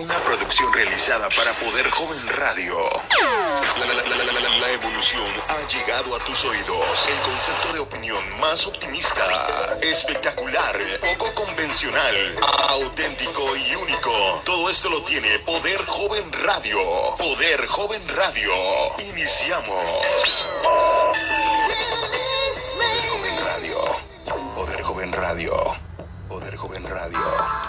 Una producción realizada para Poder Joven Radio. La, evolución ha llegado a tus oídos. El concepto de opinión más optimista, espectacular, poco convencional, auténtico y único. Todo esto lo tiene Poder Joven Radio. Poder Joven Radio. Iniciamos. Poder Joven Radio. Poder Joven Radio. Poder Joven Radio.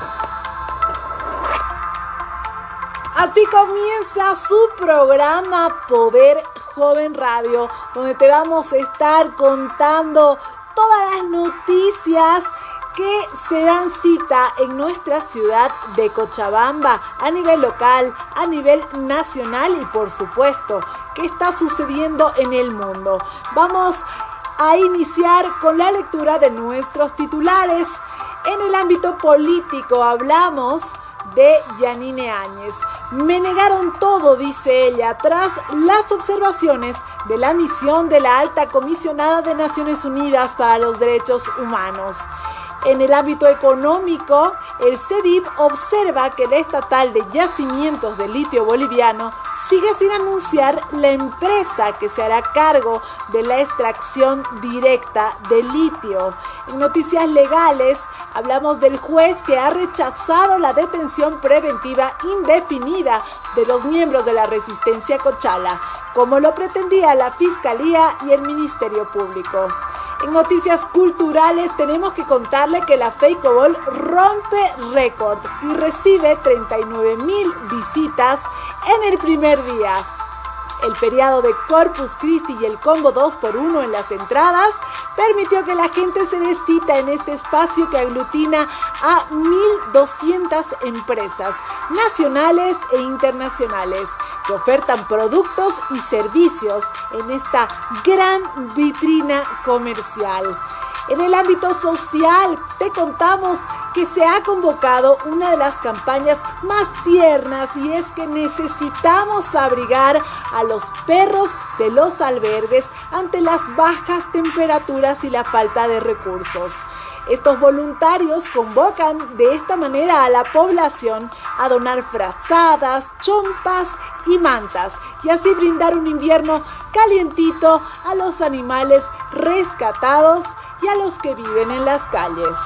Así comienza su programa Poder Joven Radio, donde te vamos a estar contando todas las noticias que se dan cita en nuestra ciudad de Cochabamba a nivel local, a nivel nacional y por supuesto qué está sucediendo en el mundo. Vamos a iniciar con la lectura de nuestros titulares. En el ámbito político hablamos de Yanine Áñez. Me negaron todo, dice ella, tras las observaciones de la misión de la alta comisionada de Naciones Unidas para los Derechos Humanos. En el ámbito económico, el CEDIP observa que el estatal de yacimientos de litio boliviano sigue sin anunciar la empresa que se hará cargo de la extracción directa de litio. En noticias legales, Hablamos del juez que ha rechazado la detención preventiva indefinida de los miembros de la resistencia Cochala, como lo pretendía la Fiscalía y el Ministerio Público. En noticias culturales tenemos que contarle que la Fake Ball rompe récord y recibe 39 mil visitas en el primer día el feriado de Corpus Christi y el combo 2x1 en las entradas permitió que la gente se dé cita en este espacio que aglutina a 1.200 empresas nacionales e internacionales que ofertan productos y servicios en esta gran vitrina comercial. En el ámbito social, te contamos que se ha convocado una de las campañas más tiernas y es que necesitamos abrigar a los perros de los albergues ante las bajas temperaturas y la falta de recursos. Estos voluntarios convocan de esta manera a la población a donar frazadas, chompas y mantas y así brindar un invierno calientito a los animales rescatados y a los que viven en las calles.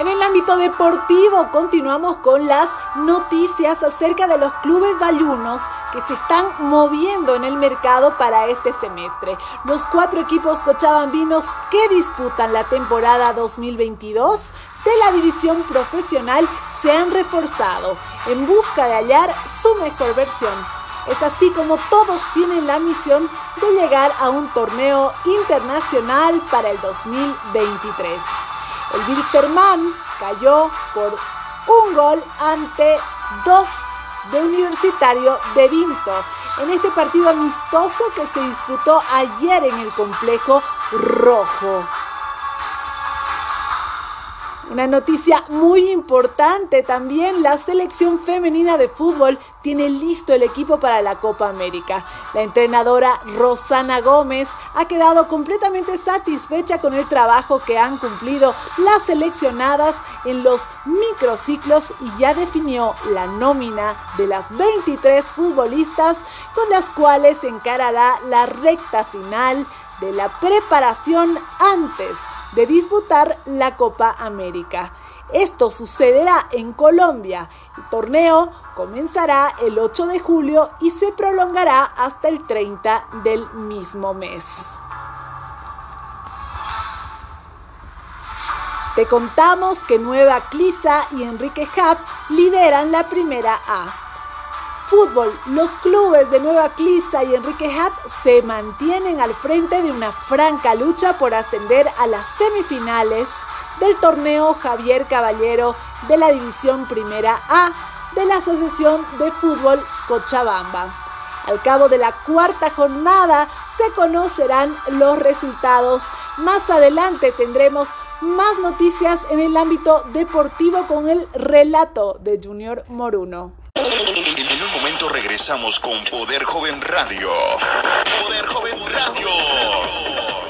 En el ámbito deportivo continuamos con las noticias acerca de los clubes bayunos que se están moviendo en el mercado para este semestre. Los cuatro equipos cochabambinos que disputan la temporada 2022 de la división profesional se han reforzado en busca de hallar su mejor versión. Es así como todos tienen la misión de llegar a un torneo internacional para el 2023. El Wilstermann cayó por un gol ante dos de Universitario de Vinto en este partido amistoso que se disputó ayer en el complejo rojo. Una noticia muy importante también, la selección femenina de fútbol tiene listo el equipo para la Copa América. La entrenadora Rosana Gómez ha quedado completamente satisfecha con el trabajo que han cumplido las seleccionadas en los microciclos y ya definió la nómina de las 23 futbolistas con las cuales encarará la recta final de la preparación antes de disputar la Copa América. Esto sucederá en Colombia. El torneo comenzará el 8 de julio y se prolongará hasta el 30 del mismo mes. Te contamos que Nueva Clisa y Enrique Hub lideran la primera A. Fútbol, los clubes de Nueva Clisa y Enrique Hatt se mantienen al frente de una franca lucha por ascender a las semifinales del torneo Javier Caballero de la División Primera A de la Asociación de Fútbol Cochabamba. Al cabo de la cuarta jornada se conocerán los resultados. Más adelante tendremos más noticias en el ámbito deportivo con el relato de Junior Moruno. En un momento regresamos con Poder Joven Radio. Poder Joven Radio.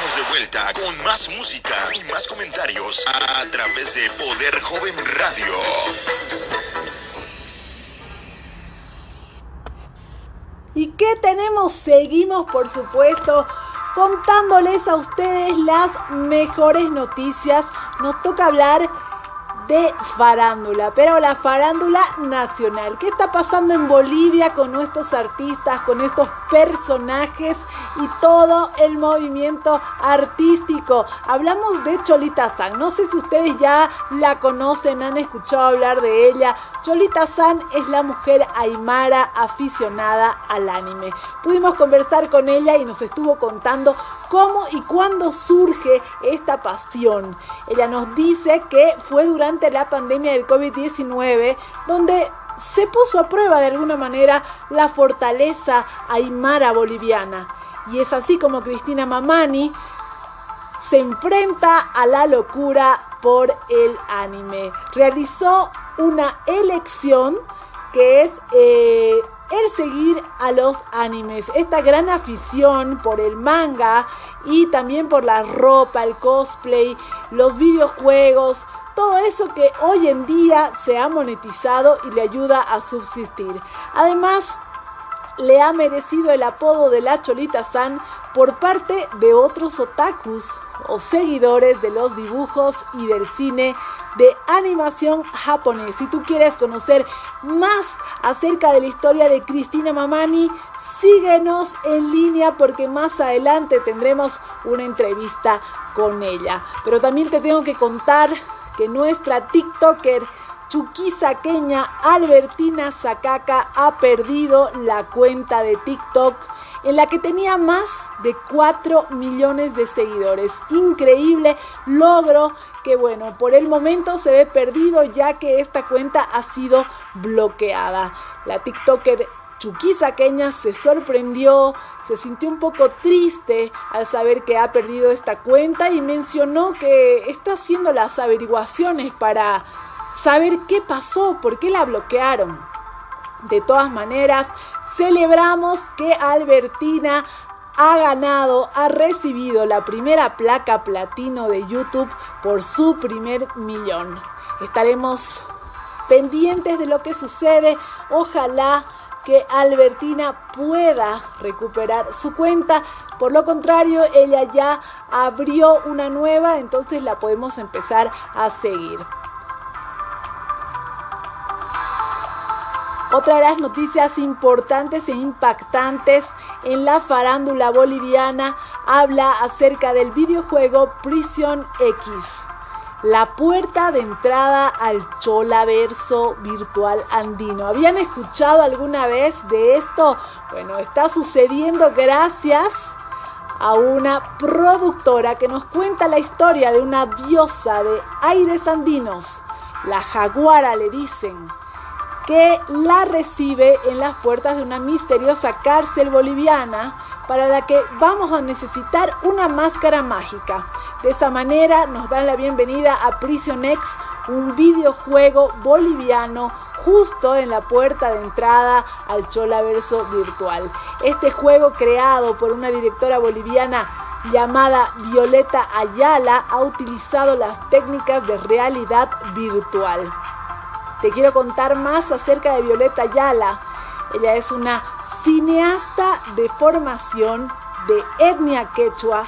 de vuelta con más música y más comentarios a través de Poder Joven Radio. ¿Y qué tenemos? Seguimos, por supuesto, contándoles a ustedes las mejores noticias. Nos toca hablar de farándula, pero la farándula nacional. ¿Qué está pasando en Bolivia con nuestros artistas, con estos personajes y todo el movimiento artístico? Hablamos de Cholita San. No sé si ustedes ya la conocen, han escuchado hablar de ella. Cholita San es la mujer aymara aficionada al anime. Pudimos conversar con ella y nos estuvo contando cómo y cuándo surge esta pasión. Ella nos dice que fue durante la pandemia del COVID-19 donde se puso a prueba de alguna manera la fortaleza aymara boliviana. Y es así como Cristina Mamani se enfrenta a la locura por el anime. Realizó una elección que es eh, el seguir a los animes. Esta gran afición por el manga y también por la ropa, el cosplay, los videojuegos, todo eso que hoy en día se ha monetizado y le ayuda a subsistir. Además, le ha merecido el apodo de la Cholita San por parte de otros otakus o seguidores de los dibujos y del cine de animación japonés. Si tú quieres conocer más acerca de la historia de Cristina Mamani, síguenos en línea porque más adelante tendremos una entrevista con ella. Pero también te tengo que contar que nuestra TikToker chuquisaqueña Albertina Zacaca ha perdido la cuenta de TikTok en la que tenía más de 4 millones de seguidores. Increíble logro que bueno, por el momento se ve perdido ya que esta cuenta ha sido bloqueada. La TikToker chuquisaqueña se sorprendió, se sintió un poco triste al saber que ha perdido esta cuenta y mencionó que está haciendo las averiguaciones para saber qué pasó, por qué la bloquearon. De todas maneras, celebramos que Albertina ha ganado, ha recibido la primera placa platino de YouTube por su primer millón. Estaremos pendientes de lo que sucede. Ojalá que Albertina pueda recuperar su cuenta. Por lo contrario, ella ya abrió una nueva, entonces la podemos empezar a seguir. Otra de las noticias importantes e impactantes en la farándula boliviana habla acerca del videojuego Prison X la puerta de entrada al Cholaverso virtual andino. ¿Habían escuchado alguna vez de esto? Bueno, está sucediendo gracias a una productora que nos cuenta la historia de una diosa de aires andinos. La jaguara le dicen que la recibe en las puertas de una misteriosa cárcel boliviana para la que vamos a necesitar una máscara mágica. De esta manera nos dan la bienvenida a Prison X, un videojuego boliviano justo en la puerta de entrada al Cholaverso virtual. Este juego creado por una directora boliviana llamada Violeta Ayala ha utilizado las técnicas de realidad virtual. Te quiero contar más acerca de Violeta Ayala. Ella es una cineasta de formación de etnia quechua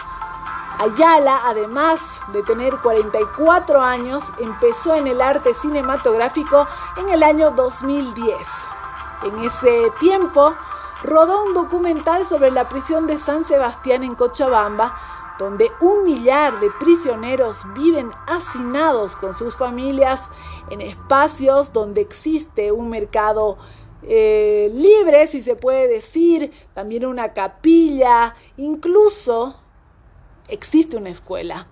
Ayala, además de tener 44 años, empezó en el arte cinematográfico en el año 2010. En ese tiempo, rodó un documental sobre la prisión de San Sebastián en Cochabamba, donde un millar de prisioneros viven hacinados con sus familias en espacios donde existe un mercado eh, libre, si se puede decir, también una capilla, incluso existe una escuela.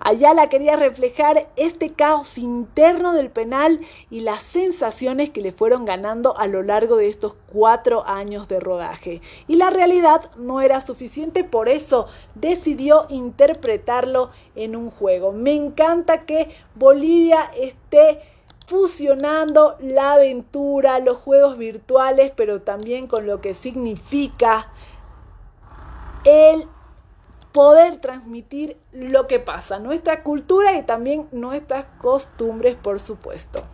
Ayala quería reflejar este caos interno del penal y las sensaciones que le fueron ganando a lo largo de estos cuatro años de rodaje. Y la realidad no era suficiente, por eso decidió interpretarlo en un juego. Me encanta que Bolivia esté fusionando la aventura, los juegos virtuales, pero también con lo que significa el poder transmitir lo que pasa, nuestra cultura y también nuestras costumbres, por supuesto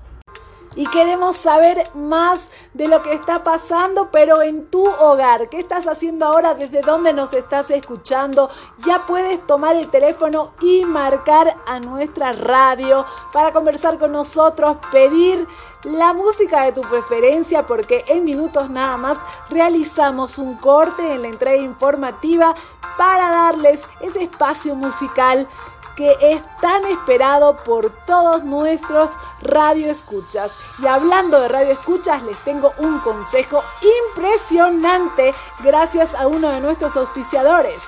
y queremos saber más de lo que está pasando, pero en tu hogar. ¿Qué estás haciendo ahora? ¿Desde dónde nos estás escuchando? Ya puedes tomar el teléfono y marcar a nuestra radio para conversar con nosotros, pedir la música de tu preferencia, porque en minutos nada más realizamos un corte en la entrega informativa para darles ese espacio musical que es tan esperado por todos nuestros radioescuchas. Y hablando de radioescuchas, les tengo un consejo impresionante gracias a uno de nuestros auspiciadores,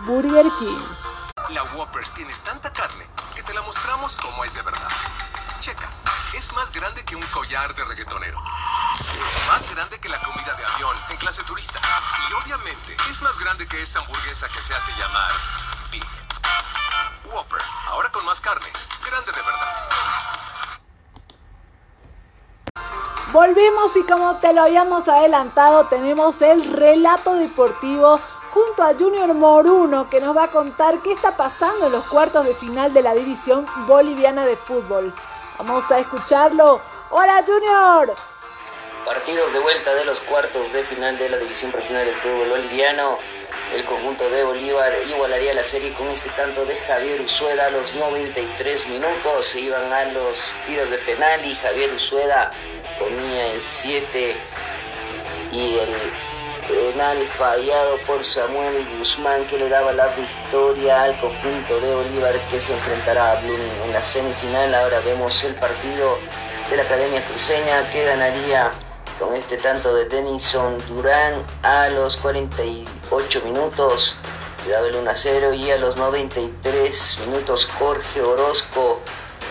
Burger King. La Whopper tiene tanta carne que te la mostramos como es de verdad. Checa, es más grande que un collar de reggaetonero. Es más grande que la comida de avión en clase turista. Y obviamente es más grande que esa hamburguesa que se hace llamar. Whopper, ahora con más carne, grande de verdad. Volvemos y como te lo habíamos adelantado, tenemos el relato deportivo junto a Junior Moruno que nos va a contar qué está pasando en los cuartos de final de la división boliviana de fútbol. Vamos a escucharlo. Hola Junior. Partidos de vuelta de los cuartos de final de la división profesional del fútbol boliviano. El conjunto de Bolívar igualaría la serie con este tanto de Javier Usueda a los 93 minutos. Se iban a los tiros de penal y Javier Usueda ponía el 7 y el penal fallado por Samuel Guzmán que le daba la victoria al conjunto de Bolívar que se enfrentará a Blooming en la semifinal. Ahora vemos el partido de la Academia Cruceña que ganaría con este tanto de Denison Durán a los 48 minutos le daba el 1 a 0 y a los 93 minutos Jorge Orozco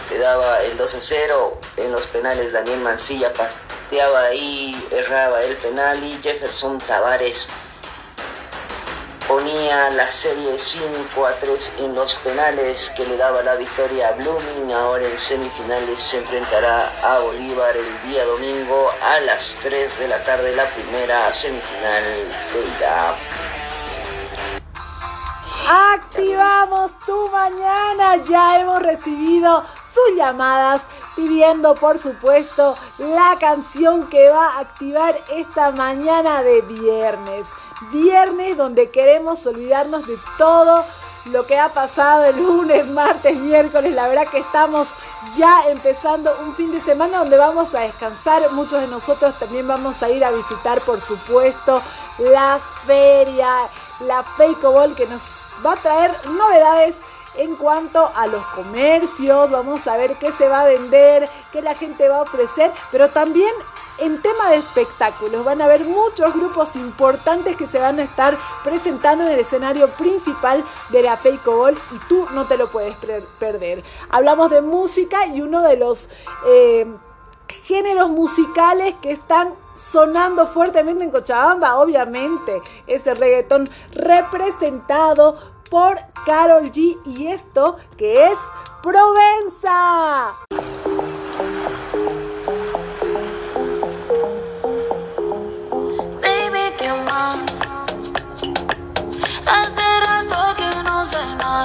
le daba el 2 a 0 en los penales Daniel Mancilla pateaba y erraba el penal y Jefferson Tavares ponía la serie 5 a 3 en los penales que le daba la victoria a Blooming. Ahora en semifinales se enfrentará a Bolívar el día domingo a las 3 de la tarde, la primera semifinal de ida. Activamos tu mañana. Ya hemos recibido sus llamadas pidiendo por supuesto la canción que va a activar esta mañana de viernes. Viernes donde queremos olvidarnos de todo lo que ha pasado el lunes, martes, miércoles. La verdad que estamos ya empezando un fin de semana donde vamos a descansar. Muchos de nosotros también vamos a ir a visitar, por supuesto, la feria, la Fake Ball que nos va a traer novedades en cuanto a los comercios, vamos a ver qué se va a vender, qué la gente va a ofrecer, pero también en tema de espectáculos van a haber muchos grupos importantes que se van a estar presentando en el escenario principal de la Fake Ball y tú no te lo puedes perder. Hablamos de música y uno de los eh, géneros musicales que están sonando fuertemente en Cochabamba, obviamente, es el reggaetón representado por Carol G y esto que es Provenza.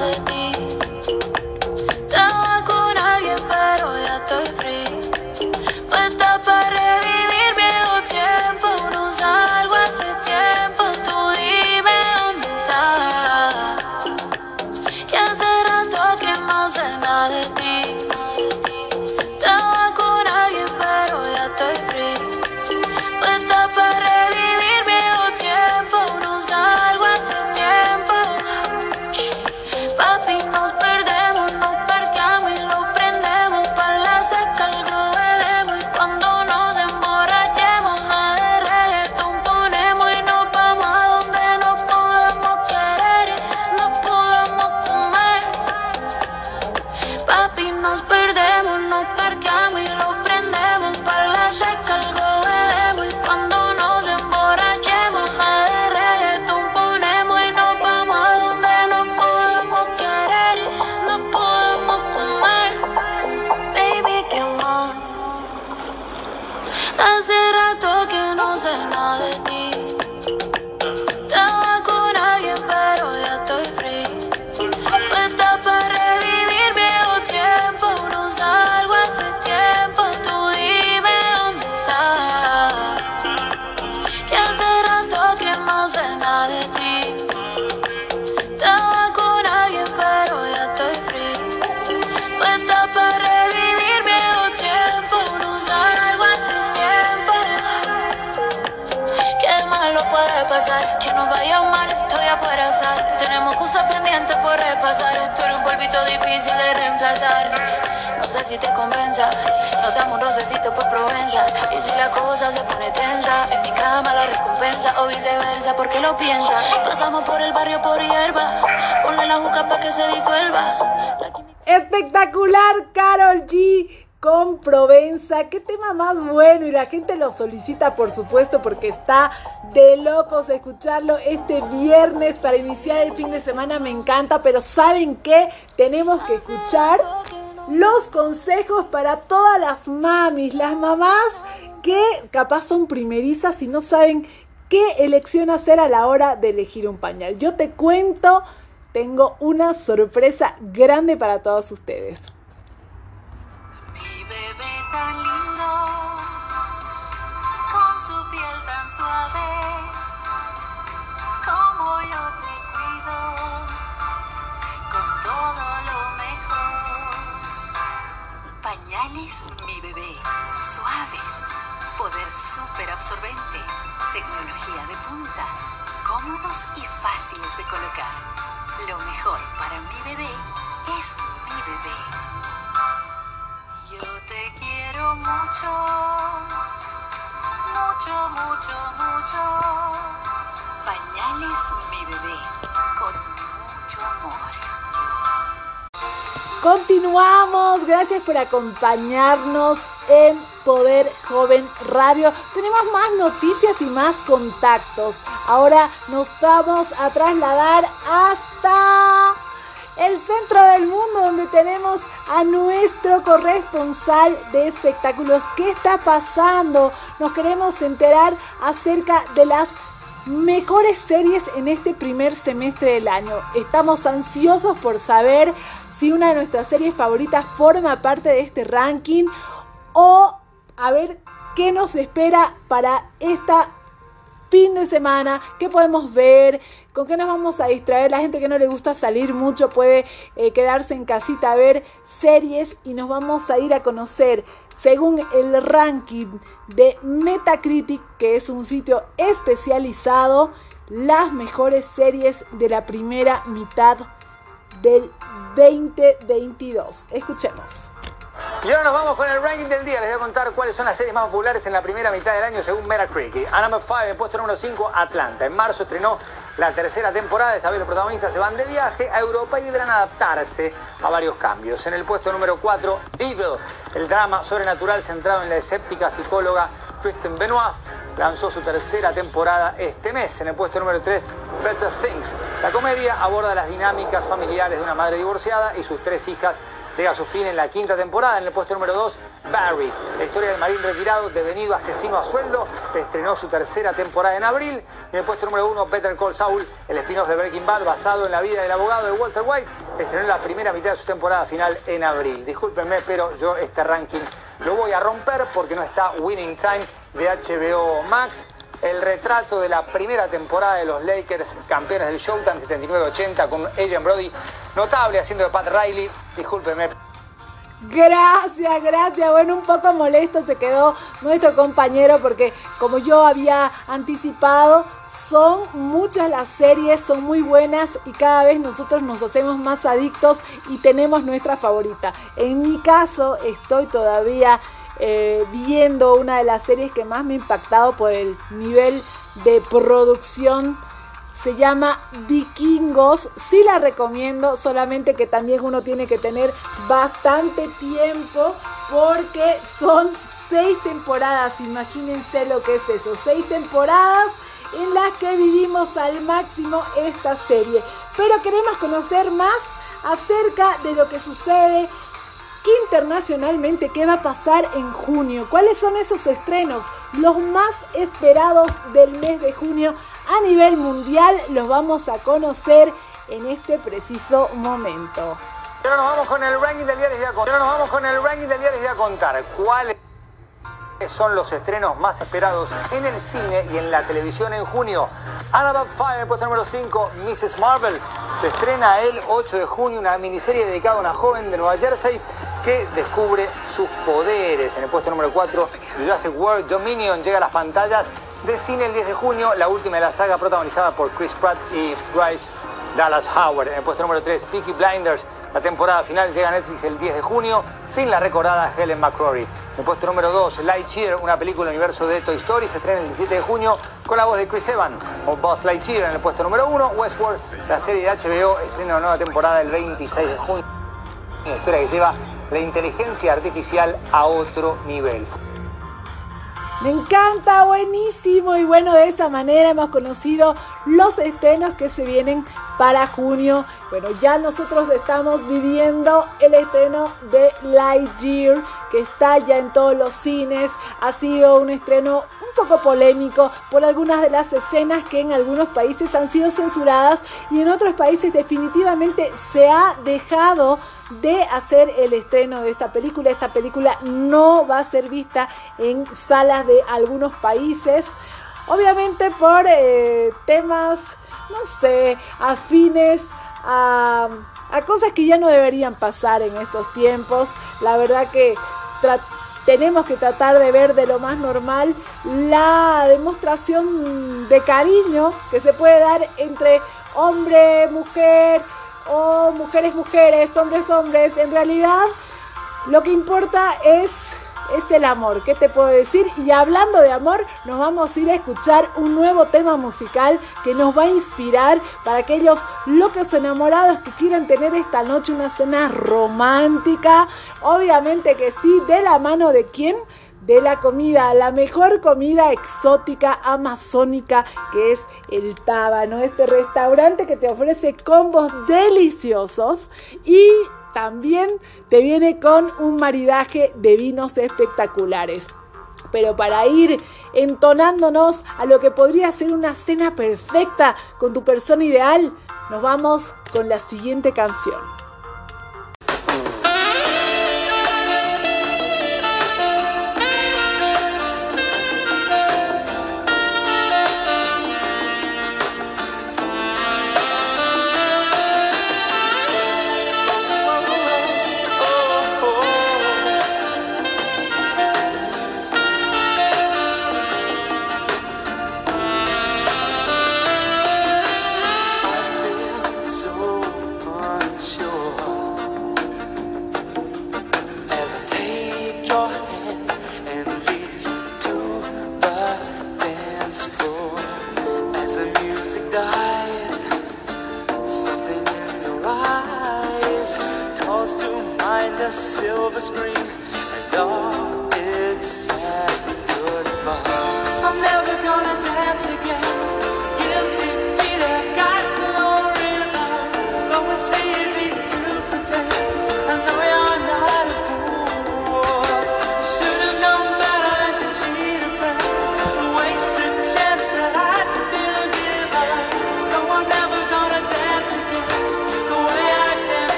De ti. Estaba con alguien, pero. Reemplazar. No sé si te convenza. Nos damos un rocecito por Provenza. Y si la cosa se pone tensa, en mi cama la recompensa o viceversa, porque lo piensa. Pasamos por el barrio por hierba. Ponle la juca para que se disuelva. Espectacular, Carol G. Con Provenza, qué tema más bueno y la gente lo solicita por supuesto porque está de locos escucharlo este viernes para iniciar el fin de semana, me encanta, pero ¿saben qué? Tenemos que escuchar los consejos para todas las mamis, las mamás que capaz son primerizas y no saben qué elección hacer a la hora de elegir un pañal. Yo te cuento, tengo una sorpresa grande para todos ustedes. Mi bebé tan lindo, con su piel tan suave, Pañales mi bebé, suaves, poder súper absorbente, tecnología de punta, cómodos y fáciles de colocar. Lo mejor para mi bebé es mi bebé. Yo te quiero mucho, mucho, mucho, mucho. Pañales mi bebé, con mucho amor. Continuamos, gracias por acompañarnos en Poder Joven Radio. Tenemos más noticias y más contactos. Ahora nos vamos a trasladar hasta el centro del mundo donde tenemos a nuestro corresponsal de espectáculos. ¿Qué está pasando? Nos queremos enterar acerca de las mejores series en este primer semestre del año. Estamos ansiosos por saber si una de nuestras series favoritas forma parte de este ranking o a ver qué nos espera para esta fin de semana, qué podemos ver, con qué nos vamos a distraer. La gente que no le gusta salir mucho puede eh, quedarse en casita a ver series y nos vamos a ir a conocer, según el ranking de Metacritic, que es un sitio especializado, las mejores series de la primera mitad del 2022. Escuchemos. Y ahora nos vamos con el ranking del día. Les voy a contar cuáles son las series más populares en la primera mitad del año según Metacritic. A number 5, en puesto número 5, Atlanta. En marzo estrenó la tercera temporada. Esta vez los protagonistas se van de viaje a Europa y deberán adaptarse a varios cambios. En el puesto número 4, Evil, el drama sobrenatural centrado en la escéptica psicóloga Kristen Benoit, lanzó su tercera temporada este mes. En el puesto número 3, Better Things. La comedia aborda las dinámicas familiares de una madre divorciada y sus tres hijas llega a su fin en la quinta temporada. En el puesto número 2, Barry, la historia del marín retirado devenido asesino a sueldo, estrenó su tercera temporada en abril. En el puesto número 1, Better Call Saul, el spin-off de Breaking Bad basado en la vida del abogado de Walter White, estrenó la primera mitad de su temporada final en abril. Discúlpenme, pero yo este ranking lo voy a romper porque no está Winning Time de HBO Max. El retrato de la primera temporada de los Lakers, campeones del Showtime 79-80, con Adrian Brody, notable haciendo de Pat Riley. Discúlpenme. Gracias, gracias. Bueno, un poco molesto se quedó nuestro compañero porque como yo había anticipado, son muchas las series, son muy buenas y cada vez nosotros nos hacemos más adictos y tenemos nuestra favorita. En mi caso, estoy todavía eh, viendo una de las series que más me ha impactado por el nivel de producción se llama Vikingos. Sí la recomiendo, solamente que también uno tiene que tener bastante tiempo porque son seis temporadas. Imagínense lo que es eso. Seis temporadas en las que vivimos al máximo esta serie. Pero queremos conocer más acerca de lo que sucede internacionalmente qué va a pasar en junio, cuáles son esos estrenos, los más esperados del mes de junio a nivel mundial, los vamos a conocer en este preciso momento. Ahora nos vamos con el ranking del día, les voy a contar. Ahora nos vamos con el ranking contar son los estrenos más esperados en el cine y en la televisión en junio. Annabelle Fire, puesto número 5, Mrs. Marvel. Se estrena el 8 de junio una miniserie dedicada a una joven de Nueva Jersey que descubre sus poderes. En el puesto número 4, Jurassic World Dominion llega a las pantallas de cine el 10 de junio, la última de la saga protagonizada por Chris Pratt y Bryce Dallas Howard. En el puesto número 3, Peaky Blinders. La temporada final llega a Netflix el 10 de junio sin la recordada Helen McCrory. El puesto número 2, Lightyear, una película universo de Toy Story, se estrena el 17 de junio con la voz de Chris Evans o Buzz Lightyear. En el puesto número 1, Westworld, la serie de HBO, estrena una nueva temporada el 26 de junio. Una historia que lleva la inteligencia artificial a otro nivel. Me encanta, buenísimo. Y bueno, de esa manera hemos conocido los estrenos que se vienen para junio. Bueno, ya nosotros estamos viviendo el estreno de Lightyear, que está ya en todos los cines. Ha sido un estreno un poco polémico por algunas de las escenas que en algunos países han sido censuradas y en otros países definitivamente se ha dejado de hacer el estreno de esta película. Esta película no va a ser vista en salas de algunos países. Obviamente por eh, temas, no sé, afines a, a, cosas que ya no deberían pasar en estos tiempos. La verdad que tenemos que tratar de ver de lo más normal la demostración de cariño que se puede dar entre hombre, mujer, o mujeres, mujeres, hombres, hombres. En realidad, lo que importa es, es el amor. ¿Qué te puedo decir? Y hablando de amor, nos vamos a ir a escuchar un nuevo tema musical que nos va a inspirar para aquellos locos enamorados que quieran tener esta noche una cena romántica. Obviamente que sí, de la mano de quién? De la comida, la mejor comida exótica amazónica que es el Tábano, este restaurante que te ofrece combos deliciosos y también te viene con un maridaje de vinos espectaculares. Pero para ir entonándonos a lo que podría ser una cena perfecta con tu persona ideal, nos vamos con la siguiente canción.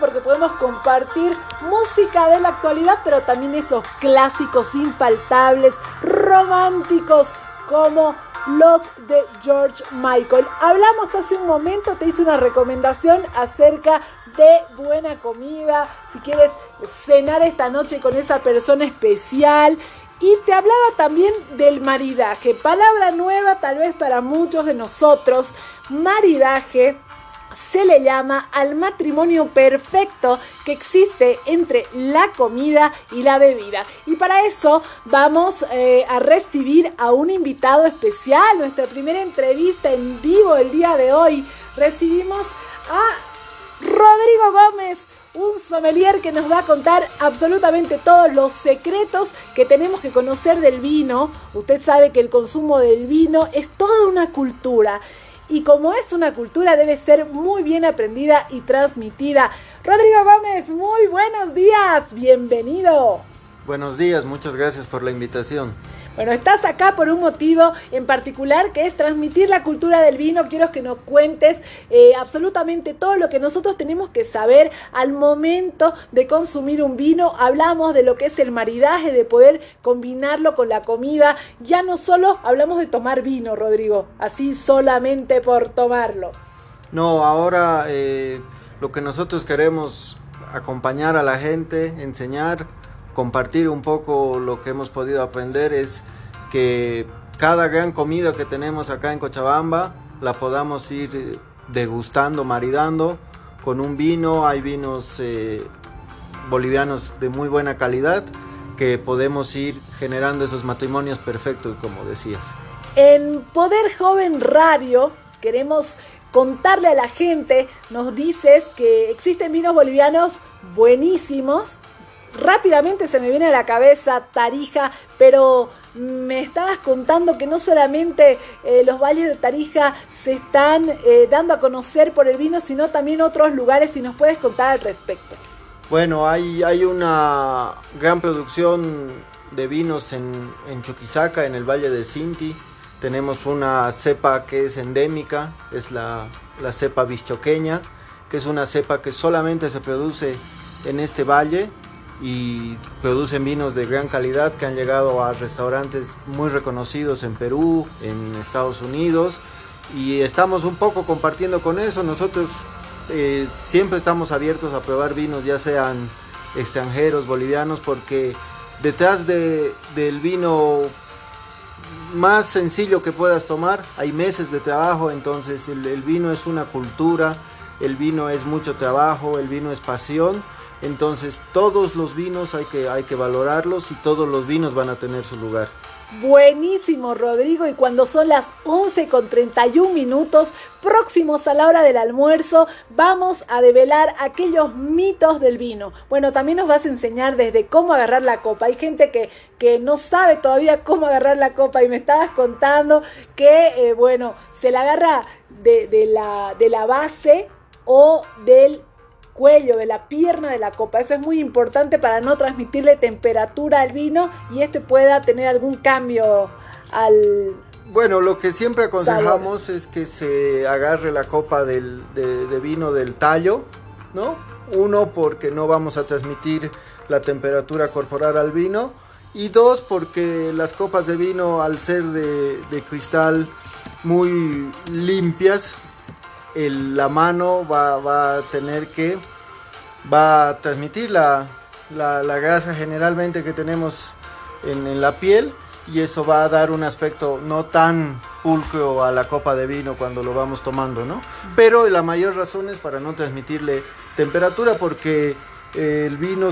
Porque podemos compartir música de la actualidad, pero también esos clásicos impaltables, románticos, como los de George Michael. Hablamos hace un momento, te hice una recomendación acerca de buena comida, si quieres cenar esta noche con esa persona especial. Y te hablaba también del maridaje, palabra nueva tal vez para muchos de nosotros. Maridaje se le llama al matrimonio perfecto que existe entre la comida y la bebida. Y para eso vamos eh, a recibir a un invitado especial, nuestra primera entrevista en vivo el día de hoy. Recibimos a Rodrigo Gómez un sommelier que nos va a contar absolutamente todos los secretos que tenemos que conocer del vino. Usted sabe que el consumo del vino es toda una cultura y como es una cultura debe ser muy bien aprendida y transmitida. Rodrigo Gómez, muy buenos días, bienvenido. Buenos días, muchas gracias por la invitación. Bueno, estás acá por un motivo en particular que es transmitir la cultura del vino. Quiero que nos cuentes eh, absolutamente todo lo que nosotros tenemos que saber al momento de consumir un vino. Hablamos de lo que es el maridaje, de poder combinarlo con la comida. Ya no solo hablamos de tomar vino, Rodrigo, así solamente por tomarlo. No, ahora eh, lo que nosotros queremos acompañar a la gente, enseñar compartir un poco lo que hemos podido aprender es que cada gran comida que tenemos acá en Cochabamba la podamos ir degustando, maridando con un vino. Hay vinos eh, bolivianos de muy buena calidad que podemos ir generando esos matrimonios perfectos, como decías. En Poder Joven Radio queremos contarle a la gente, nos dices que existen vinos bolivianos buenísimos rápidamente se me viene a la cabeza Tarija, pero me estabas contando que no solamente eh, los valles de Tarija se están eh, dando a conocer por el vino, sino también otros lugares, si nos puedes contar al respecto. Bueno, hay, hay una gran producción de vinos en, en Chuquisaca, en el Valle de Sinti. Tenemos una cepa que es endémica, es la, la cepa bichoqueña, que es una cepa que solamente se produce en este valle y producen vinos de gran calidad que han llegado a restaurantes muy reconocidos en Perú, en Estados Unidos y estamos un poco compartiendo con eso. Nosotros eh, siempre estamos abiertos a probar vinos, ya sean extranjeros, bolivianos, porque detrás de, del vino más sencillo que puedas tomar hay meses de trabajo, entonces el vino es una cultura, el vino es mucho trabajo, el vino es pasión entonces todos los vinos hay que, hay que valorarlos y todos los vinos van a tener su lugar. Buenísimo, Rodrigo. Y cuando son las 11 con 31 minutos, próximos a la hora del almuerzo, vamos a develar aquellos mitos del vino. Bueno, también nos vas a enseñar desde cómo agarrar la copa. Hay gente que, que no sabe todavía cómo agarrar la copa y me estabas contando que, eh, bueno, se la agarra de, de, la, de la base o del cuello, de la pierna de la copa. Eso es muy importante para no transmitirle temperatura al vino y este pueda tener algún cambio al... Bueno, lo que siempre aconsejamos es que se agarre la copa del, de, vino del tallo, ¿no? Uno, porque no vamos a transmitir la temperatura corporal al vino. Y dos, porque las copas de vino, al ser de, de cristal muy limpias, la mano va, a tener que, va a transmitir la, grasa generalmente que tenemos en, la piel y eso va a dar un aspecto no tan pulcro a la copa de vino cuando lo vamos tomando, ¿no? Pero la mayor razón es para no transmitirle temperatura porque el vino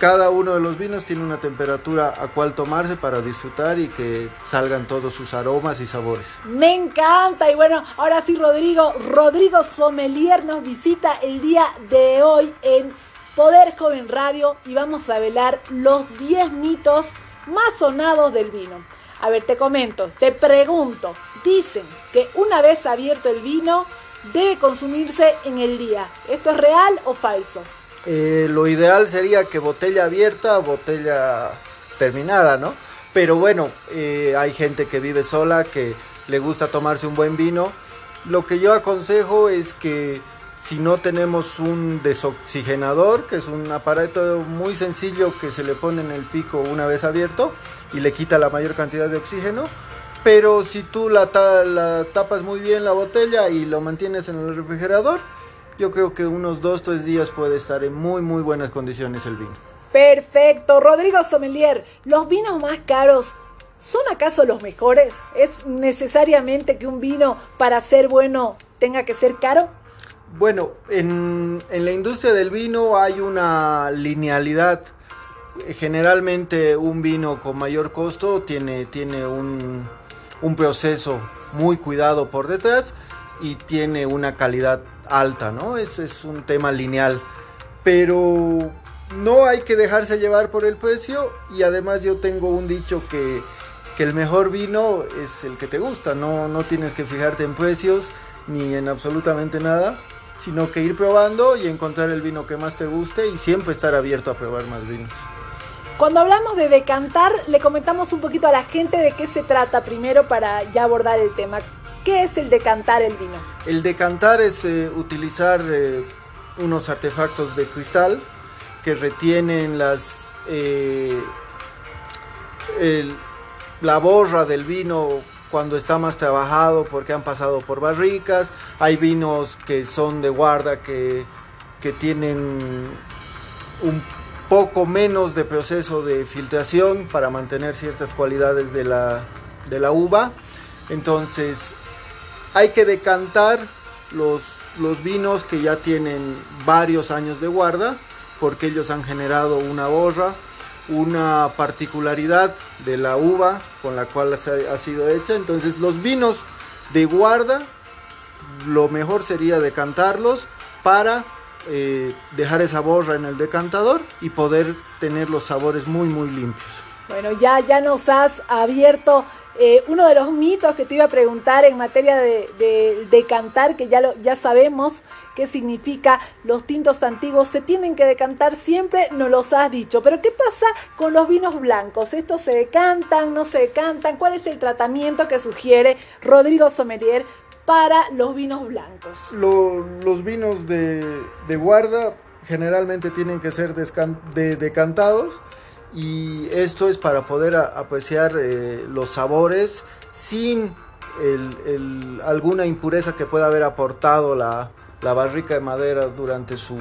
cada uno de los vinos tiene una temperatura a cual tomarse para disfrutar y que salgan todos sus aromas y sabores. Me encanta y bueno, ahora sí Rodrigo, Rodrigo Sommelier nos visita el día de hoy en Poder Joven Radio y vamos a velar los 10 mitos más sonados del vino. A ver, te comento, te pregunto, dicen que una vez abierto el vino debe consumirse en el día. ¿Esto es real o falso? Eh, lo ideal sería que botella abierta, botella terminada, ¿no? Pero bueno, eh, hay gente que vive sola, que le gusta tomarse un buen vino. Lo que yo aconsejo es que si no tenemos un desoxigenador, que es un aparato muy sencillo que se le pone en el pico una vez abierto y le quita la mayor cantidad de oxígeno, pero si tú la, la tapas muy bien la botella y lo mantienes en el refrigerador, yo creo que unos 2-3 días puede estar en muy muy buenas condiciones el vino. Perfecto, Rodrigo Sommelier, ¿los vinos más caros son acaso los mejores? ¿Es necesariamente que un vino para ser bueno tenga que ser caro? Bueno, en, en la industria del vino hay una linealidad. Generalmente un vino con mayor costo tiene, tiene un, un proceso muy cuidado por detrás y tiene una calidad alta, ¿no? Eso es un tema lineal. Pero no hay que dejarse llevar por el precio y además yo tengo un dicho que, que el mejor vino es el que te gusta, no, no tienes que fijarte en precios ni en absolutamente nada, sino que ir probando y encontrar el vino que más te guste y siempre estar abierto a probar más vinos. Cuando hablamos de decantar, le comentamos un poquito a la gente de qué se trata primero para ya abordar el tema. ¿Qué es el decantar el vino? El decantar es eh, utilizar eh, unos artefactos de cristal que retienen las eh, la borra del vino cuando está más trabajado porque han pasado por barricas. Hay vinos que son de guarda que, que tienen un poco menos de proceso de filtración para mantener ciertas cualidades de la, de la uva. Entonces hay que decantar los, los vinos que ya tienen varios años de guarda porque ellos han generado una borra, una particularidad de la uva con la cual ha sido hecha. Entonces los vinos de guarda, lo mejor sería decantarlos para eh, dejar esa borra en el decantador y poder tener los sabores muy muy limpios. Bueno, ya, ya nos has abierto eh, uno de los mitos que te iba a preguntar en materia de, de, cantar, que ya, lo, ya sabemos qué significa los tintos antiguos, se tienen que decantar siempre, nos los has dicho. Pero ¿qué pasa con los vinos blancos? ¿Estos se decantan, no se decantan? ¿Cuál es el tratamiento que sugiere Rodrigo Sommelier para los vinos blancos? Lo, los vinos de, de, guarda generalmente tienen que ser de, decantados y esto es para poder apreciar eh, los sabores sin el, alguna impureza que pueda haber aportado la, la barrica de madera durante su,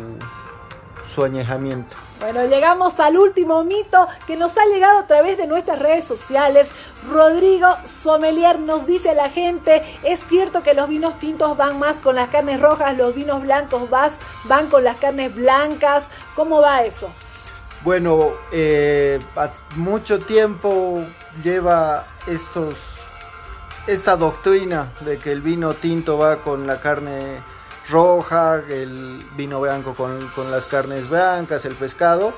su añejamiento. Bueno, llegamos al último mito que nos ha llegado a través de nuestras redes sociales. Rodrigo Sommelier nos dice la gente, es cierto que los vinos tintos van más con las carnes rojas, los vinos blancos vas, van con las carnes blancas. ¿Cómo va eso? Bueno, eh, mucho tiempo lleva estos esta doctrina de que el vino tinto va con la carne roja, el vino blanco con, con las carnes blancas, el pescado.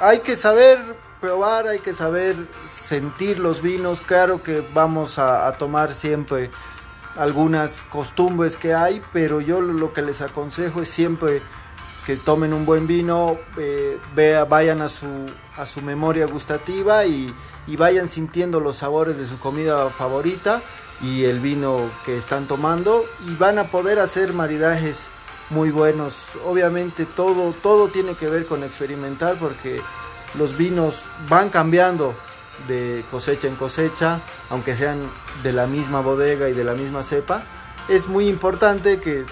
Hay que saber probar, hay que saber sentir los vinos. Claro que vamos a tomar siempre algunas costumbres que hay, pero yo lo que les aconsejo es siempre que tomen un buen vino, eh, vea, vayan a su, a su memoria gustativa y, y, vayan sintiendo los sabores de su comida favorita y el vino que están tomando y van a poder hacer maridajes muy buenos. Obviamente todo, todo tiene que ver con experimentar porque los vinos van cambiando de cosecha en cosecha, aunque sean de la misma bodega y de la misma cepa. Es muy importante que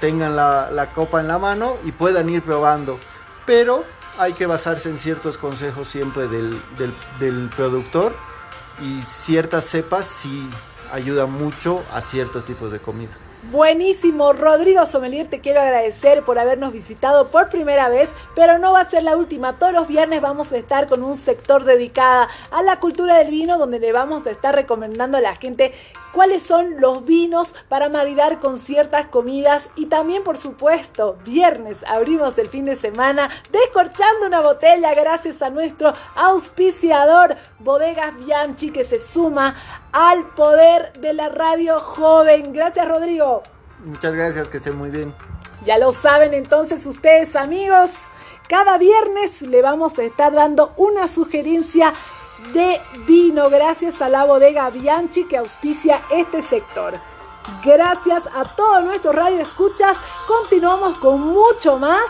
tengan la, copa en la mano y puedan ir probando. Pero hay que basarse en ciertos consejos siempre del, productor y ciertas cepas sí ayudan mucho a ciertos tipos de comida. Buenísimo, Rodrigo Sommelier, te quiero agradecer por habernos visitado por primera vez, pero no va a ser la última. Todos los viernes vamos a estar con un sector dedicado a la cultura del vino, donde le vamos a estar recomendando a la gente cuáles son los vinos para maridar con ciertas comidas y también por supuesto viernes abrimos el fin de semana descorchando una botella gracias a nuestro auspiciador Bodegas Bianchi que se suma al poder de la radio joven. Gracias Rodrigo. Muchas gracias, que estén muy bien. Ya lo saben entonces ustedes amigos, cada viernes le vamos a estar dando una sugerencia de vino gracias a la bodega Bianchi que auspicia este sector. Gracias a todos nuestros radioescuchas. Continuamos con mucho más.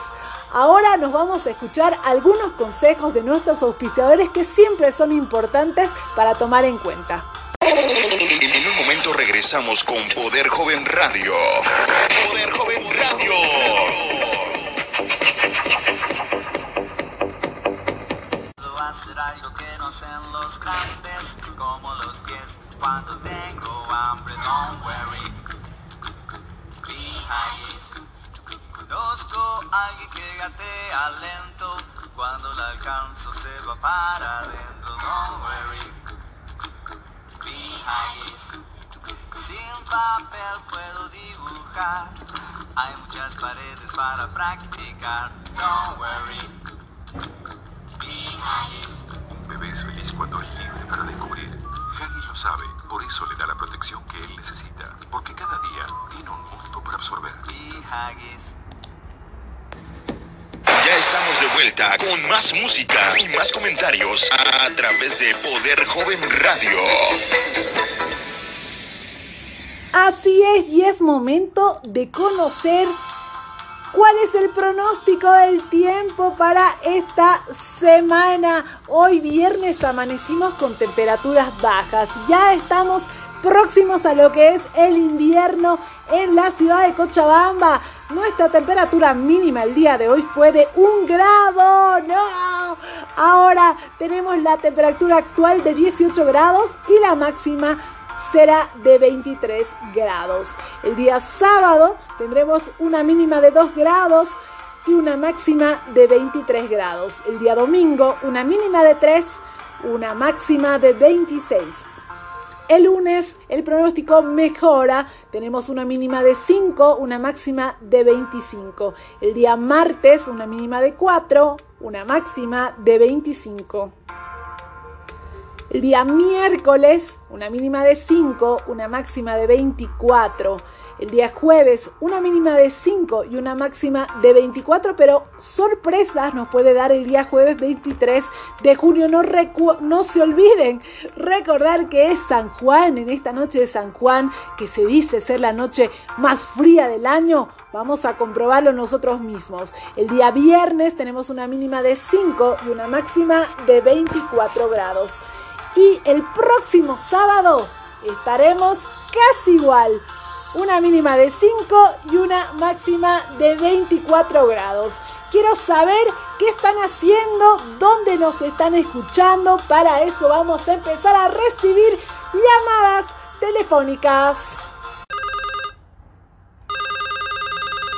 Ahora nos vamos a escuchar algunos consejos de nuestros auspiciadores que siempre son importantes para tomar en cuenta. En un momento regresamos con Poder Joven Radio. Poder Joven Radio. hacer algo que sean los grandes, como los pies cuando tengo hambre, don't worry. Be. Conozco a alguien que gatea lento, cuando la alcanzo se va para adentro, don't worry. Be. Sin papel puedo dibujar, hay muchas paredes para practicar, don't worry. Un bebé es feliz cuando es libre para descubrir. Huggy lo sabe, por eso le da la protección que él necesita, porque cada día tiene un mundo para absorber. Ya estamos de vuelta con más música y más comentarios a través de Poder Joven Radio. Así es, y es momento de conocer cuál es el pronóstico del tiempo para esta semana. Hoy viernes amanecimos con temperaturas bajas. Ya estamos próximos a lo que es el invierno en la ciudad de Cochabamba. Nuestra temperatura mínima el día de hoy fue de un grado. ¡No! Ahora tenemos la temperatura actual de 18 grados y la máxima será de 23 grados. El día sábado tendremos una mínima de 2 grados y una máxima de 23 grados. El día domingo una mínima de 3, una máxima de 26. El lunes el pronóstico mejora, tenemos una mínima de 5, una máxima de 25. El día martes una mínima de 4, una máxima de 25. El día miércoles, una mínima de 5, una máxima de 24. El día jueves, una mínima de 5 y una máxima de 24, pero sorpresas nos puede dar el día jueves 23 de junio. No, se olviden recordar que es San Juan, en esta noche de San Juan, que se dice ser la noche más fría del año. Vamos a comprobarlo nosotros mismos. El día viernes tenemos una mínima de 5 y una máxima de 24 grados. Y el próximo sábado estaremos casi igual. Una mínima de 5 y una máxima de 24 grados. Quiero saber qué están haciendo, dónde nos están escuchando. Para eso vamos a empezar a recibir llamadas telefónicas.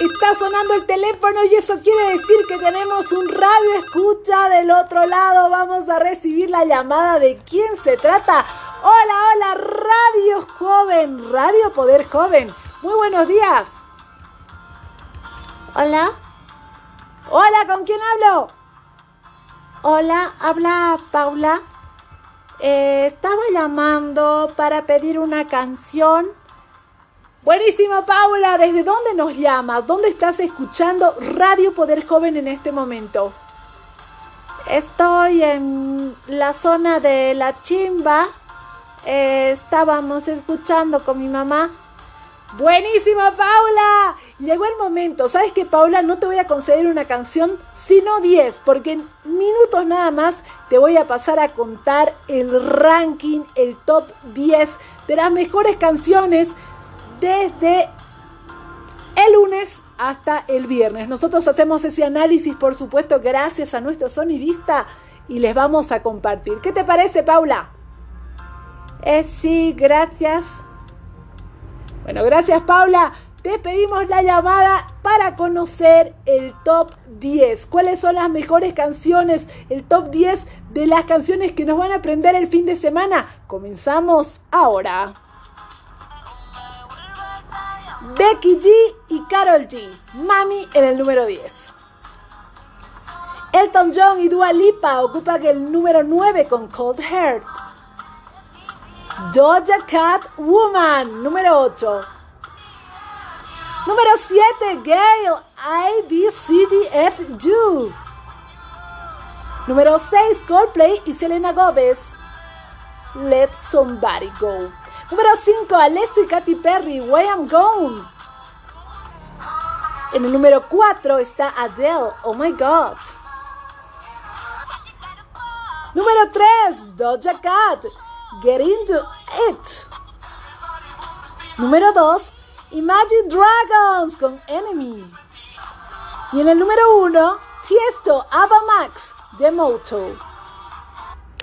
Está sonando el teléfono y eso quiere decir que tenemos un radio escucha del otro lado. Vamos a recibir la llamada de quién se trata. Hola, hola, Radio Joven, Radio Poder Joven. Muy buenos días. Hola. Hola, ¿con quién hablo? Hola, habla Paula. Eh, estaba llamando para pedir una canción Buenísimo, Paula. ¿Desde dónde nos llamas? ¿Dónde estás escuchando Radio Poder Joven en este momento? Estoy en la zona de La Chimba. Eh, estábamos escuchando con mi mamá. Buenísimo, Paula. Llegó el momento. ¿Sabes qué, Paula? No te voy a conceder una canción, sino 10, porque en minutos nada más te voy a pasar a contar el ranking, el top 10 de las mejores canciones desde el lunes hasta el viernes. Nosotros hacemos ese análisis, por supuesto, gracias a nuestro sonidista y les vamos a compartir. ¿Qué te parece, Paula? Eh, sí, gracias. Bueno, gracias, Paula. Te pedimos la llamada para conocer el top 10. ¿Cuáles son las mejores canciones? El top 10 de las canciones que nos van a aprender el fin de semana. Comenzamos ahora. Becky G y Carol G. Mami en el número 10. Elton John y Dua Lipa ocupan el número 9 con Cold Heart. Doja Cat Woman, número 8. Número 7, Gail, I, B, C, D, F, U. Número 6, Coldplay y Selena Gomez, Let Somebody Go. Número 5, Alesso y Katy Perry, Why I'm Gone. En el número 4 está Adele, Oh My God. Número 3, Doja Cat, Get Into It. Número 2, Imagine Dragons con Enemy. Y en el número 1, Tiesto, Ava Max, The Moto.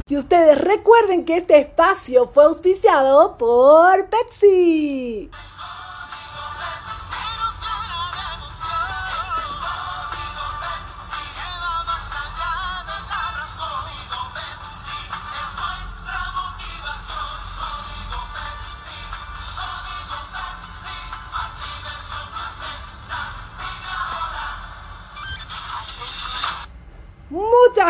Y ustedes recuerden que este espacio fue auspiciado por Pepsi.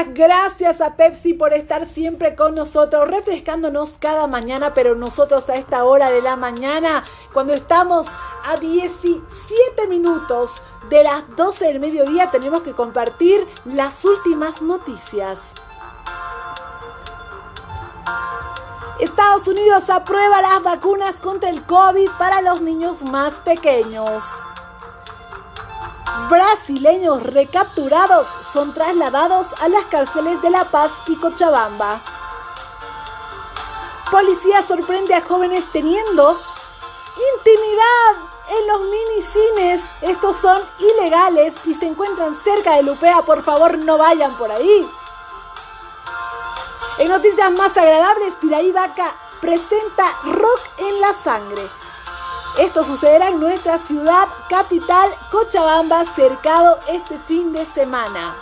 Gracias a Pepsi por estar siempre con nosotros, refrescándonos cada mañana, pero nosotros a esta hora de la mañana, cuando estamos a 17 minutos de las 12 del mediodía, tenemos que compartir las últimas noticias. Estados Unidos aprueba las vacunas contra el COVID para los niños más pequeños. Brasileños recapturados son trasladados a las cárceles de La Paz y Cochabamba. Policía sorprende a jóvenes teniendo intimidad en los minicines. Estos son ilegales y se encuentran cerca de Lupea. Por favor, no vayan por ahí. En noticias más agradables, Piraí Vaca presenta rock en la sangre. Esto sucederá en nuestra ciudad capital, Cochabamba, cercado este fin de semana.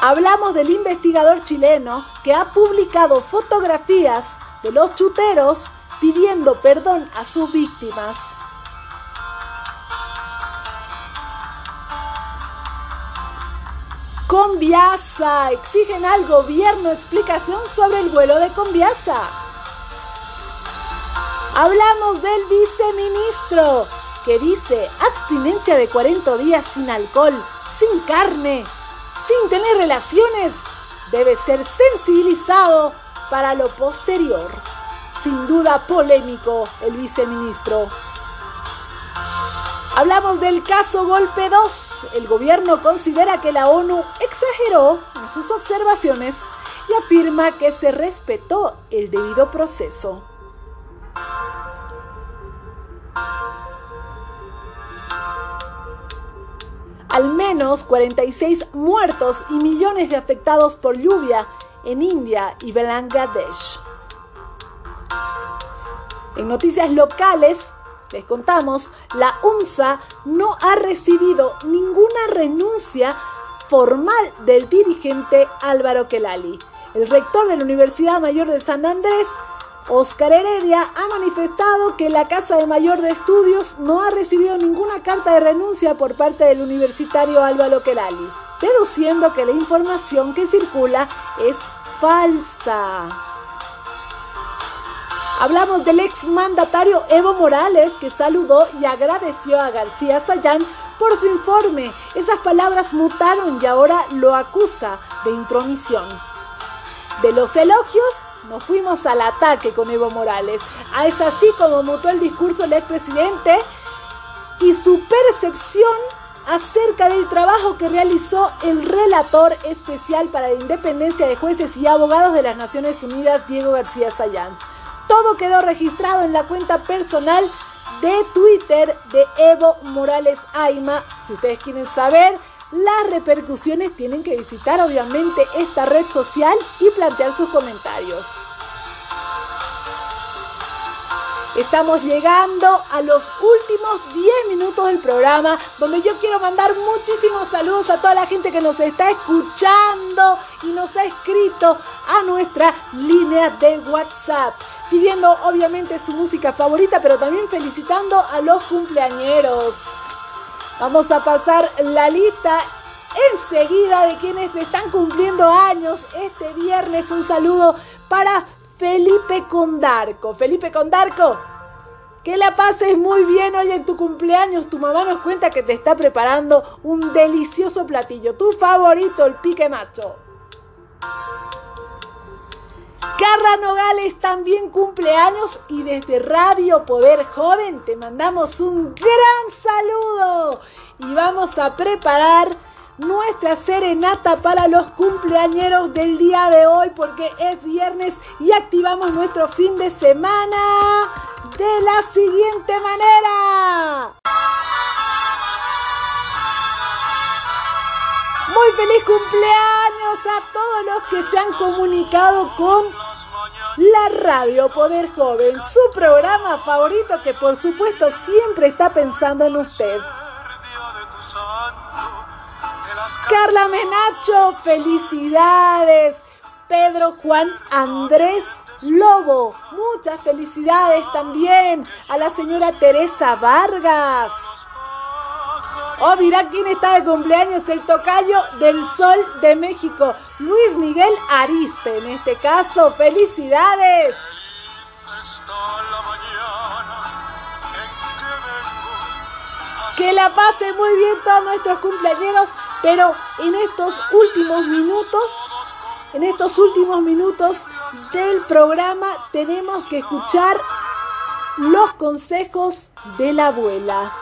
Hablamos del investigador chileno que ha publicado fotografías de los chuteros pidiendo perdón a sus víctimas. Conviasa. Exigen al gobierno explicación sobre el vuelo de Conviasa. Hablamos del viceministro que dice abstinencia de 40 días sin alcohol, sin carne, sin tener relaciones. Debe ser sensibilizado para lo posterior. Sin duda polémico el viceministro. Hablamos del caso Golpe 2. El gobierno considera que la ONU exageró en sus observaciones y afirma que se respetó el debido proceso. Al menos 46 muertos y millones de afectados por lluvia en India y Bangladesh. En noticias locales, les contamos, la UNSA no ha recibido ninguna renuncia formal del dirigente Álvaro Kelali. El rector de la Universidad Mayor de San Andrés Oscar Heredia ha manifestado que la Casa de Mayor de Estudios no ha recibido ninguna carta de renuncia por parte del universitario Álvaro Kelali, deduciendo que la información que circula es falsa. Hablamos del exmandatario Evo Morales que saludó y agradeció a García Sayán por su informe. Esas palabras mutaron y ahora lo acusa de intromisión. De los elogios nos fuimos al ataque con Evo Morales. Ah, es así como mutó el discurso del expresidente y su percepción acerca del trabajo que realizó el relator especial para la independencia de jueces y abogados de las Naciones Unidas, Diego García Sayán. Todo quedó registrado en la cuenta personal de Twitter de Evo Morales Aima. Si ustedes quieren saber las repercusiones, tienen que visitar obviamente esta red social y plantear sus comentarios. Estamos llegando a los últimos 10 minutos del programa, donde yo quiero mandar muchísimos saludos a toda la gente que nos está escuchando y nos ha escrito a nuestra línea de WhatsApp, pidiendo obviamente su música favorita, pero también felicitando a los cumpleañeros. Vamos a pasar la lista enseguida de quienes están cumpliendo años este viernes. Un saludo para Felipe Condarco. Felipe Condarco, que la pases muy bien hoy en tu cumpleaños. Tu mamá nos cuenta que te está preparando un delicioso platillo. Tu favorito, el pique macho. Carla Nogales también cumpleaños y desde Radio Poder Joven te mandamos un gran saludo y vamos a preparar nuestra serenata para los cumpleañeros del día de hoy porque es viernes y activamos nuestro fin de semana de la siguiente manera. Muy feliz cumpleaños a todos los que se han comunicado con la radio Poder Joven, su programa favorito que por supuesto siempre está pensando en usted. Carla Menacho, felicidades. Pedro Juan Andrés Lobo, muchas felicidades también a la señora Teresa Vargas. Oh, mira quién está de cumpleaños, el tocayo del Sol de México, Luis Miguel Arispe. En este caso, felicidades. Que la pase muy bien todos nuestros cumpleaños, pero en estos últimos minutos, en estos últimos minutos del programa tenemos que escuchar los consejos de la abuela.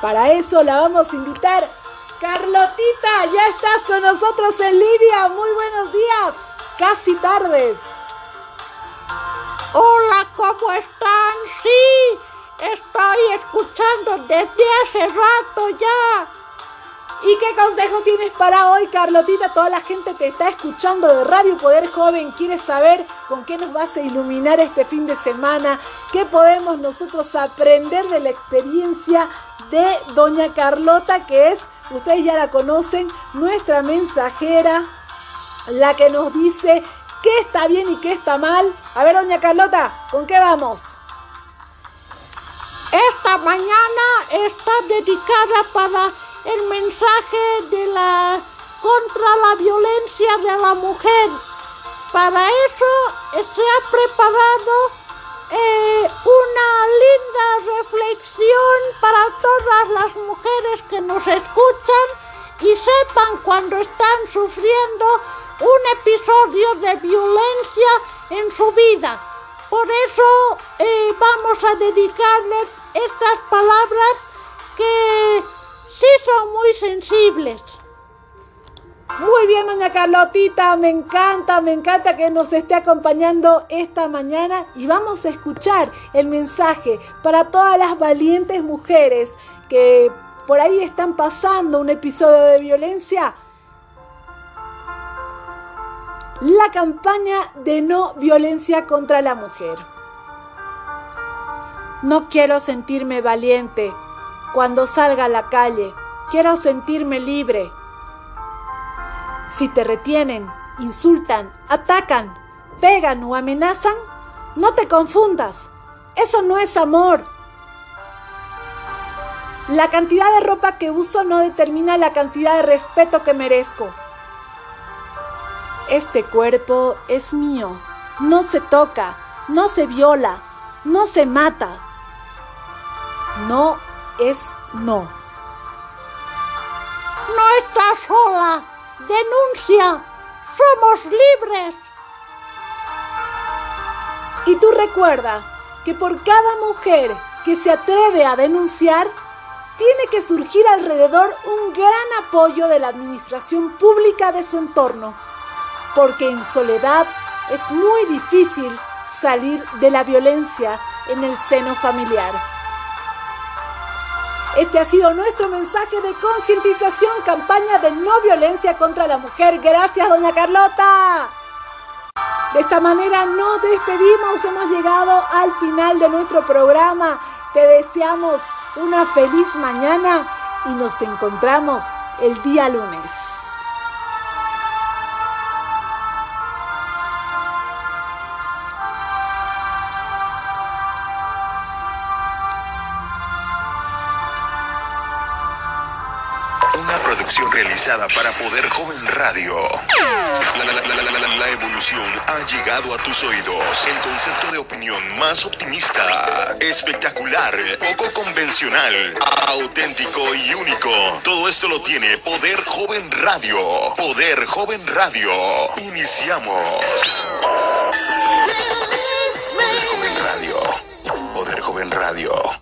Para eso la vamos a invitar. Carlotita, ya estás con nosotros en línea. Muy buenos días. Casi tardes. Hola, ¿cómo están? Sí, estoy escuchando desde hace rato ya. ¿Y qué consejo tienes para hoy, Carlotita? Toda la gente te está escuchando de Radio Poder Joven quiere saber con qué nos vas a iluminar este fin de semana, qué podemos nosotros aprender de la experiencia de Doña Carlota, que es, ustedes ya la conocen, nuestra mensajera, la que nos dice qué está bien y qué está mal. A ver, Doña Carlota, ¿con qué vamos? Esta mañana está dedicada para el mensaje de la contra la violencia de la mujer. Para eso se ha preparado eh, una linda reflexión para todas las mujeres que nos escuchan y sepan cuando están sufriendo un episodio de violencia en su vida. Por eso eh, vamos a dedicarles estas palabras que sí son muy sensibles. Muy bien, doña Carlotita, me encanta, me encanta que nos esté acompañando esta mañana y vamos a escuchar el mensaje para todas las valientes mujeres que por ahí están pasando un episodio de violencia. La campaña de no violencia contra la mujer. No quiero sentirme valiente cuando salga a la calle. Quiero sentirme libre. Si te retienen, insultan, atacan, pegan o amenazan, no te confundas. Eso no es amor. La cantidad de ropa que uso no determina la cantidad de respeto que merezco. Este cuerpo es mío. No se toca, no se viola, no se mata. No es no. No estás sola. Denuncia. Somos libres. Y tú recuerda que por cada mujer que se atreve a denunciar, tiene que surgir alrededor un gran apoyo de la administración pública de su entorno, porque en soledad es muy difícil salir de la violencia en el seno familiar. Este ha sido nuestro mensaje de concientización, campaña de no violencia contra la mujer. Gracias, doña Carlota. De esta manera nos despedimos, hemos llegado al final de nuestro programa. Te deseamos una feliz mañana y nos encontramos el día lunes. Una producción realizada para Poder Joven Radio. La, evolución ha llegado a tus oídos. El concepto de opinión más optimista, espectacular, poco convencional, auténtico y único. Todo esto lo tiene Poder Joven Radio. Poder Joven Radio. Iniciamos. Poder Joven Radio. Poder Joven Radio.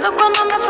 Todavía me acuerdo cuando me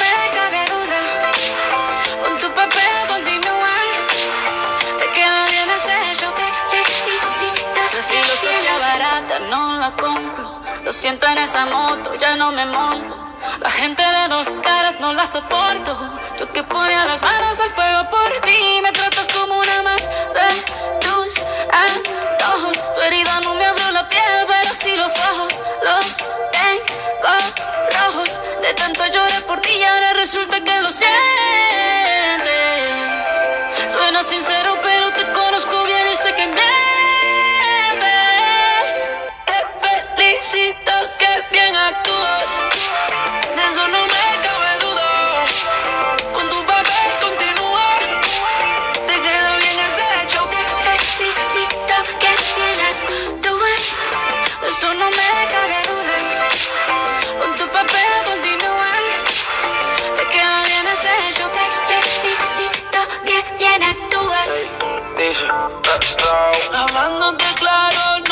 Lo siento en esa moto, ya no me monto. La gente de dos caras no la soporto. Yo que ponía las manos al fuego por ti. Me tratas como una más de tus antojos. Tu herida no me abrió la piel, pero sí los ojos. Los tengo rojos. De tanto lloré por ti y ahora resulta que lo sientes. Suena sincero, pero te conozco bien y sé que me felicito, que bien actúas. De eso no me cabe duda. Con tu papel continúa. Te queda bien ese hecho. Te felicito, que bien actúas. De eso no me cabe duda. Con tu papel continúa. Te queda bien ese hecho. Te felicito, que bien actúas. Dice, Hablándote claro, no.